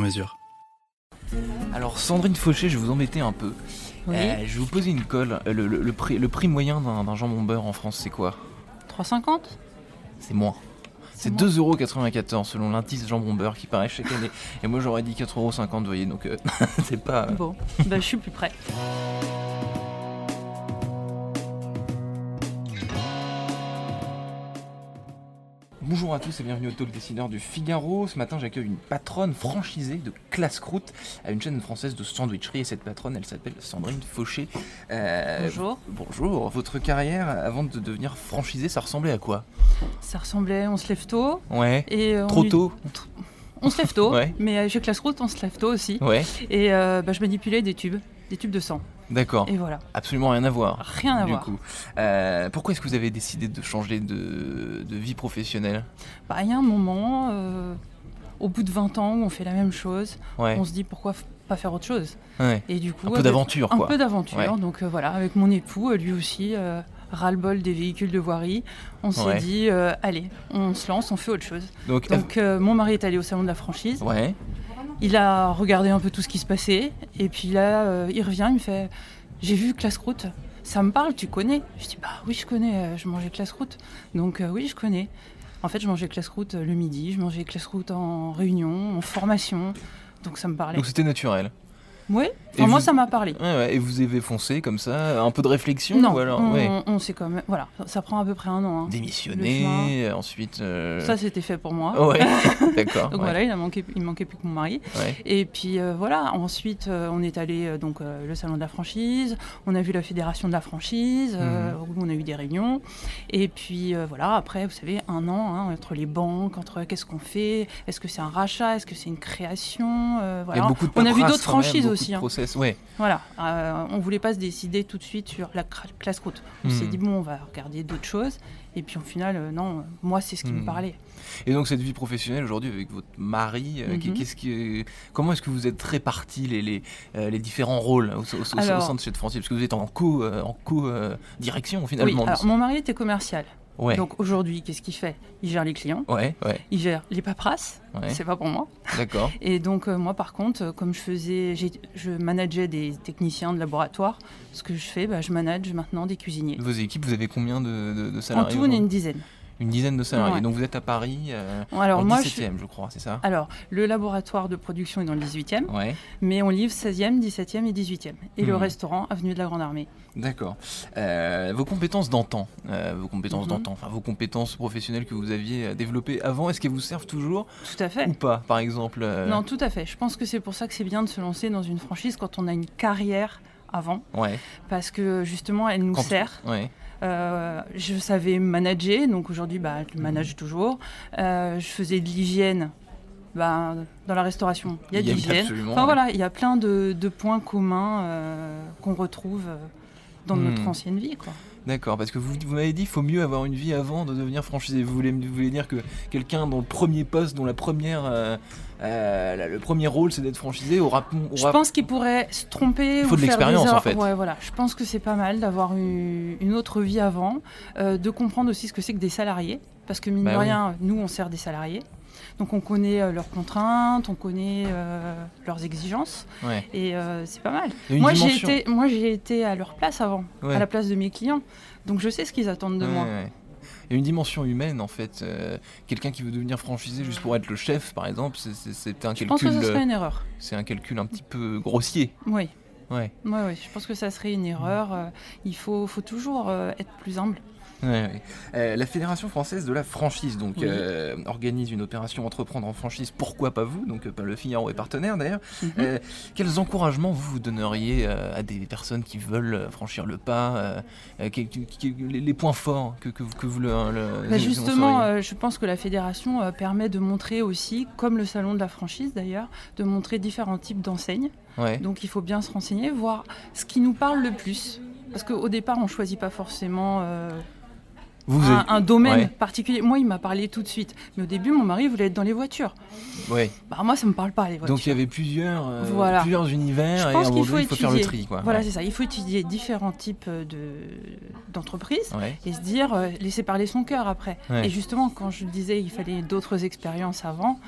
mesure. Alors Sandrine Fauché, je vais vous embêter un peu. Oui. Euh, je vais vous poser une colle. Euh, Le, le- le prix, le prix moyen d'un jambon beurre en France, c'est quoi? 3,50 C'est moins. C'est moins. 2,94€ selon l'indice jambon beurre qui paraît chaque année. Et moi j'aurais dit 4,50€, vous voyez, donc euh, c'est pas... Bon, bah, je suis plus près. Bonjour à tous et bienvenue au Talk Décideur du Figaro. Ce matin, j'accueille une patronne franchisée de Classe Croûte à une chaîne française de sandwicherie. Et cette patronne, elle s'appelle Sandrine Fauché. Euh, Bonjour. Bonjour. Votre carrière, avant de devenir franchisée, ça ressemblait à quoi? Ça ressemblait, on se lève tôt. Ouais. Et euh, Trop on- tôt On se lève tôt, Ouais. mais euh, chez Classe Route, on se lève tôt aussi. Ouais. Et euh, bah, je manipulais des tubes, des tubes de sang. D'accord. Et voilà, Absolument rien à voir. rien à du voir. coup. Euh, pourquoi est-ce que vous avez décidé de changer de, de vie professionnelle? Bah, il y a un moment, euh, au bout de 20 ans, où on fait la même chose, Ouais. on se dit pourquoi pas faire autre chose? ouais. Et du coup, Un peu d'aventure, Un peu d'aventure. Ouais. Donc euh, voilà, avec mon époux, lui aussi, ras-le-bol des véhicules de voirie, on s'est Ouais. dit, euh, allez, on se lance, on fait autre chose. Donc, Donc euh, mon mari est allé au salon de la franchise. ouais. Il a regardé un peu tout ce qui se passait. Et puis là, euh, il revient, il me fait J'ai vu Classe Route. Ça me parle, tu connais? Je dis Bah oui, je connais, euh, je mangeais Classe Route. Donc euh, oui, je connais. En fait, je mangeais Classe Route le midi, je mangeais Classe Route en réunion, en formation. Donc ça me parlait. Donc c'était naturel. Oui, enfin, moi vous- ça m'a parlé. Ouais, ouais. Et vous avez foncé comme ça, un peu de réflexion Non, ou alors on, ouais. on sait quand même. Voilà, ça prend à peu près un an. hein. Démissionner, ensuite. euh, Ça, c'était fait pour moi. Ouais, d'accord. Donc voilà, il, a manqué, il manquait plus que mon mari. Et puis euh, voilà, ensuite euh, on est allé donc le salon de la franchise, on a vu la fédération de la franchise, Mhm. où on a eu des réunions. Et puis voilà, après vous savez un an hein, entre les banques, entre qu'est-ce qu'on fait, est-ce que c'est un rachat, est-ce que c'est une création, Il y a beaucoup de on a vu d'autres franchises aussi. hein. Process, ouais. Voilà, euh, on voulait pas se décider tout de suite sur la classe route. On s'est Mhm. dit bon, on va regarder d'autres choses. Et puis au final, euh, non, moi c'est ce qui me Mhm. parlait. Et donc cette vie professionnelle aujourd'hui avec votre mari, euh, Mhm. qu'est-ce qui, comment est-ce que vous êtes répartis les, les, les différents rôles au, au- au- au Alors- sein de cette franchise? Parce que vous êtes en co, en co direction finalement. Oui, alors, mon mari était commercial. Ouais. Donc aujourd'hui, qu'est-ce qu'il fait? Il gère les clients, ouais, ouais, il gère les paperasses. C'est pas pour moi. D'accord. Et donc euh, moi par contre, euh, comme je faisais, je manageais des techniciens de laboratoire, ce que je fais, bah, je manage maintenant des cuisiniers. Vos équipes, vous avez combien de, de- de En salariés tout, on est une dizaine. Une dizaine de salariés. Ouais. Donc vous êtes à Paris, euh, Alors en moi, 17 je... je crois, c'est ça alors le laboratoire de production est dans le 18e, Ouais, mais on livre 16e, 17e et 18e. Et le Mhm. restaurant avenue de la Grande Armée. d'accord. Euh, vos compétences d'antan, euh, vos compétences Mhm. d'antan, enfin vos compétences professionnelles que vous aviez développées avant, est-ce qu'elles vous servent toujours Tout à fait. ou pas Par exemple Non, tout à fait. Je pense que c'est pour ça que c'est bien de se lancer dans une franchise quand on a une carrière avant, Ouais, parce que justement elle nous Quand- sert. ouais. Euh, je savais manager, donc aujourd'hui, bah, je manage toujours. Euh, je faisais de l'hygiène. Bah, dans la restauration, il y a de l'hygiène. Enfin ouais. voilà, il y a plein de, de points communs euh, qu'on retrouve dans Hmm. notre ancienne vie. Quoi. D'accord, parce que vous, vous m'avez dit qu'il faut mieux avoir une vie avant de devenir franchisé. Vous voulez, vous voulez dire que quelqu'un dont le premier poste, dont la première, euh, le premier rôle c'est d'être franchisé, aura, Je aura- pense qu'il pourrait se tromper. Il faut ou de des l'expérience, en fait. Ouais, voilà. Je pense que c'est pas mal d'avoir eu une autre vie avant, euh, de comprendre aussi ce que c'est que des salariés, parce que mine Bah de oui. rien, nous on sert des salariés, donc on connaît euh, leurs contraintes, on connaît leurs exigences, Ouais. et c'est pas mal. Moi j'ai été, moi j'ai été à leur place avant, Ouais. à la place de mes clients, donc je sais ce qu'ils attendent de moi. Y a une dimension humaine en fait. Euh, Quelqu'un qui veut devenir franchisé juste pour être le chef, par exemple, c'est- c'est c'est un Je pense calcul. que ce serait euh, une erreur. C'est un calcul un petit peu grossier. Oui. Ouais. Ouais, ouais, je pense que ça serait une erreur. euh, il faut, faut toujours euh, être plus humble. Ouais, ouais. Euh, la Fédération française de la franchise donc Oui. euh, organise une opération entreprendre en franchise. Pourquoi pas vous Donc euh, le Figaro est partenaire d'ailleurs. Mhm. Euh, quels encouragements vous vous donneriez à des personnes qui veulent franchir le pas quels- qui- qui- les, points forts que, que, vous- que vous le, le- Bah, justement, je pense que la fédération permet de montrer aussi, comme le salon de la franchise d'ailleurs, de montrer différents types d'enseignes. Ouais. Donc il faut bien se renseigner, voir ce qui nous parle le plus. Parce qu'au départ, on ne choisit pas forcément Vous, un, avez- un domaine ouais. particulier. Moi, il m'a parlé tout de suite. Mais au début, mon mari voulait être dans les voitures. ouais. Bah, moi, ça ne me parle pas, les voitures. Donc il y avait plusieurs, euh, Voilà. plusieurs univers Je et pense un qu'il faut il faut faire le étudier. tri. Quoi. Voilà, ouais. c'est ça. Il faut étudier différents types de, d'entreprises. Ouais. et se dire euh, laisser parler son cœur après. Et justement, quand je disais il fallait d'autres expériences avant,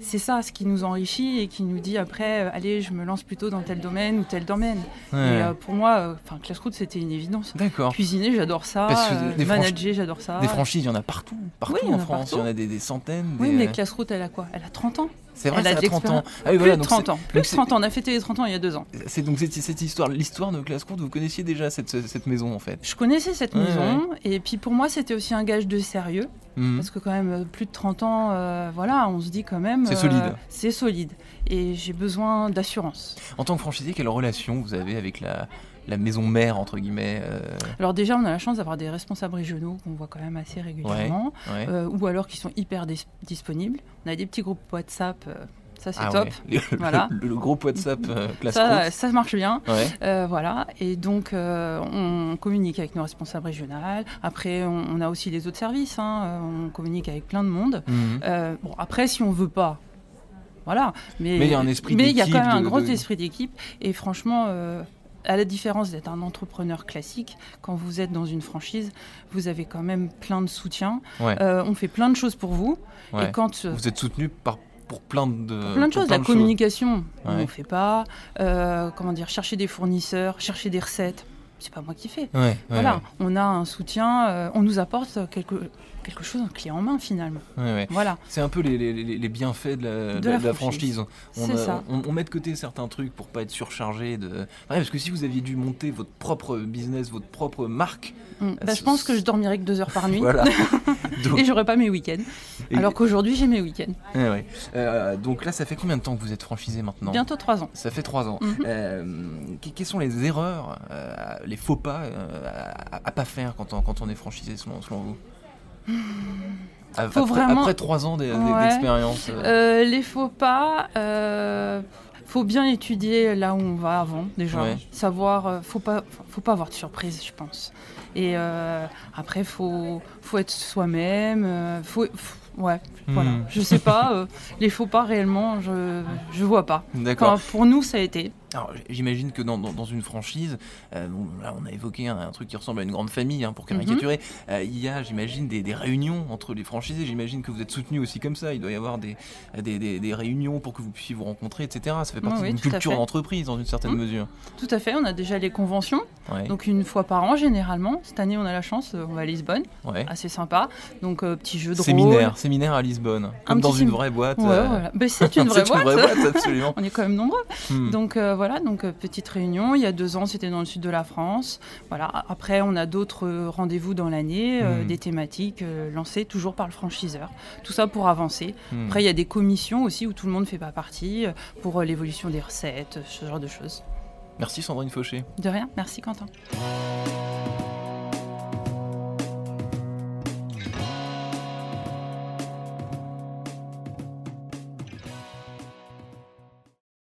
c'est ça ce qui nous enrichit et qui nous dit après euh, allez, je me lance plutôt dans tel domaine ou tel domaine. Ouais. Et euh, pour moi, euh, enfin classe route c'était une évidence. D'accord. Cuisiner, j'adore ça. Euh, manager, j'adore ça. Des franchises, il y en a partout, partout Oui, en France. Il y en a des, des centaines. Oui, mais classe route, elle a quoi? Elle a 30 ans. C'est vrai, elle a de à 30 ans. Ah oui, Plus voilà, de donc 30 ans. donc Plus de c'est- 30 ans. On a fêté les 30 ans il y a deux ans. C'est donc cette, cette histoire, l'histoire de Classe Courte, vous connaissiez déjà cette, cette maison en fait? Je connaissais cette Ouais, maison et puis pour moi c'était aussi un gage de sérieux. Mhm. Parce que quand même, euh, plus de 30 ans, euh, voilà, on se dit quand même... C'est euh, solide. C'est solide. Et j'ai besoin d'assurance. En tant que franchisé, quelle relation vous avez avec la, la maison mère entre guillemets euh, Alors déjà, on a la chance d'avoir des responsables régionaux qu'on voit quand même assez régulièrement, ouais. euh, ou alors qui sont hyper dis- disponibles. On a des petits groupes WhatsApp, euh, ça c'est Ah top. ouais. Le, Voilà. le- le groupe WhatsApp Classe Ça, ça marche bien. Voilà, et donc on communique avec nos responsables régionaux. Après, on, on a aussi les autres services, hein. On communique avec plein de monde. Mhm. Bon, après, si on veut pas, voilà. Mais Mais il y a un esprit Mais il y a quand même un de- gros de- esprit d'équipe. Et franchement, euh, à la différence d'être un entrepreneur classique, quand vous êtes dans une franchise, vous avez quand même plein de soutien. Ouais. Euh, on fait plein de choses pour vous. ouais. Et quand euh, Vous êtes soutenu par pour plein de pour plein de choses, la communication, on Ouais. ne fait pas. Euh, comment dire, chercher des fournisseurs, chercher des recettes, c'est pas moi qui fais. Ouais, voilà, ouais. on a un soutien, euh, on nous apporte quelque, quelque chose, un clé en main finalement. Ouais, ouais. Voilà. C'est un peu les, les- bienfaits de la, De de la la franchise. franchise. On, C'est a- ça. on- on met de côté certains trucs pour pas être surchargé de. Ouais, parce que si vous aviez dû monter votre propre business, votre propre marque, Mm. Ah, Bah, je ce- pense que je dormirais que deux heures par nuit. donc, Et j'aurais pas mes week-ends. et- Alors qu'aujourd'hui, j'ai mes week-ends. Euh, donc là, ça fait combien de temps que vous êtes franchisé maintenant? Bientôt trois ans. Ça fait trois ans. Euh, que- quelles sont les erreurs, euh, les faux pas euh, à, à pas faire quand on, quand on est franchisé selon, selon vous? Faut après, vraiment- après trois ans Ouais. d'expérience. euh, Euh, les faux pas, euh, faut bien étudier là où on va avant déjà. Ouais. Savoir, euh, faut pas, faut pas avoir de surprise, je pense. Et après, faut, faut être soi-même. faut, faut- ouais, voilà. Hmm. Je sais pas. les faux pas réellement, je, je vois pas. D'accord. Enfin, pour nous, ça a été. Alors, j'imagine que dans, dans- dans une franchise, euh, bon, là on a évoqué un, un truc qui ressemble à une grande famille, hein, pour caricaturer. Euh, il y a, j'imagine, des, des réunions entre les franchisés. J'imagine que vous êtes soutenu aussi comme ça. Il doit y avoir des, des, des- des réunions pour que vous puissiez vous rencontrer, etc. Ça fait partie Oui, d'une culture d'entreprise dans une certaine Mhm. mesure. Tout à fait. On a déjà les conventions. Ouais. Donc une fois par an généralement. Cette année, on a la chance. euh, On va à Lisbonne. ouais. Assez sympa. Donc euh, petit jeu de rôle. Séminaire, séminaire à Lisbonne, comme dans une vraie boîte. Ouais, voilà. Ben, c'est une vraie c'est une boîte. vraie boîte, absolument. On est quand même nombreux. Hmm. Donc voilà, donc euh, petite réunion. Il y a deux ans, c'était dans le sud de la France. Voilà. Après, on a d'autres euh, rendez-vous dans l'année, euh, Mhm. des thématiques lancées toujours par le franchiseur. Tout ça pour avancer. Hmm. Après, il y a des commissions aussi où tout le monde ne fait pas partie pour l'évolution des recettes, ce genre de choses. Merci Sandrine Fauché. De rien. Merci Quentin.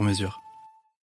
sur mesure.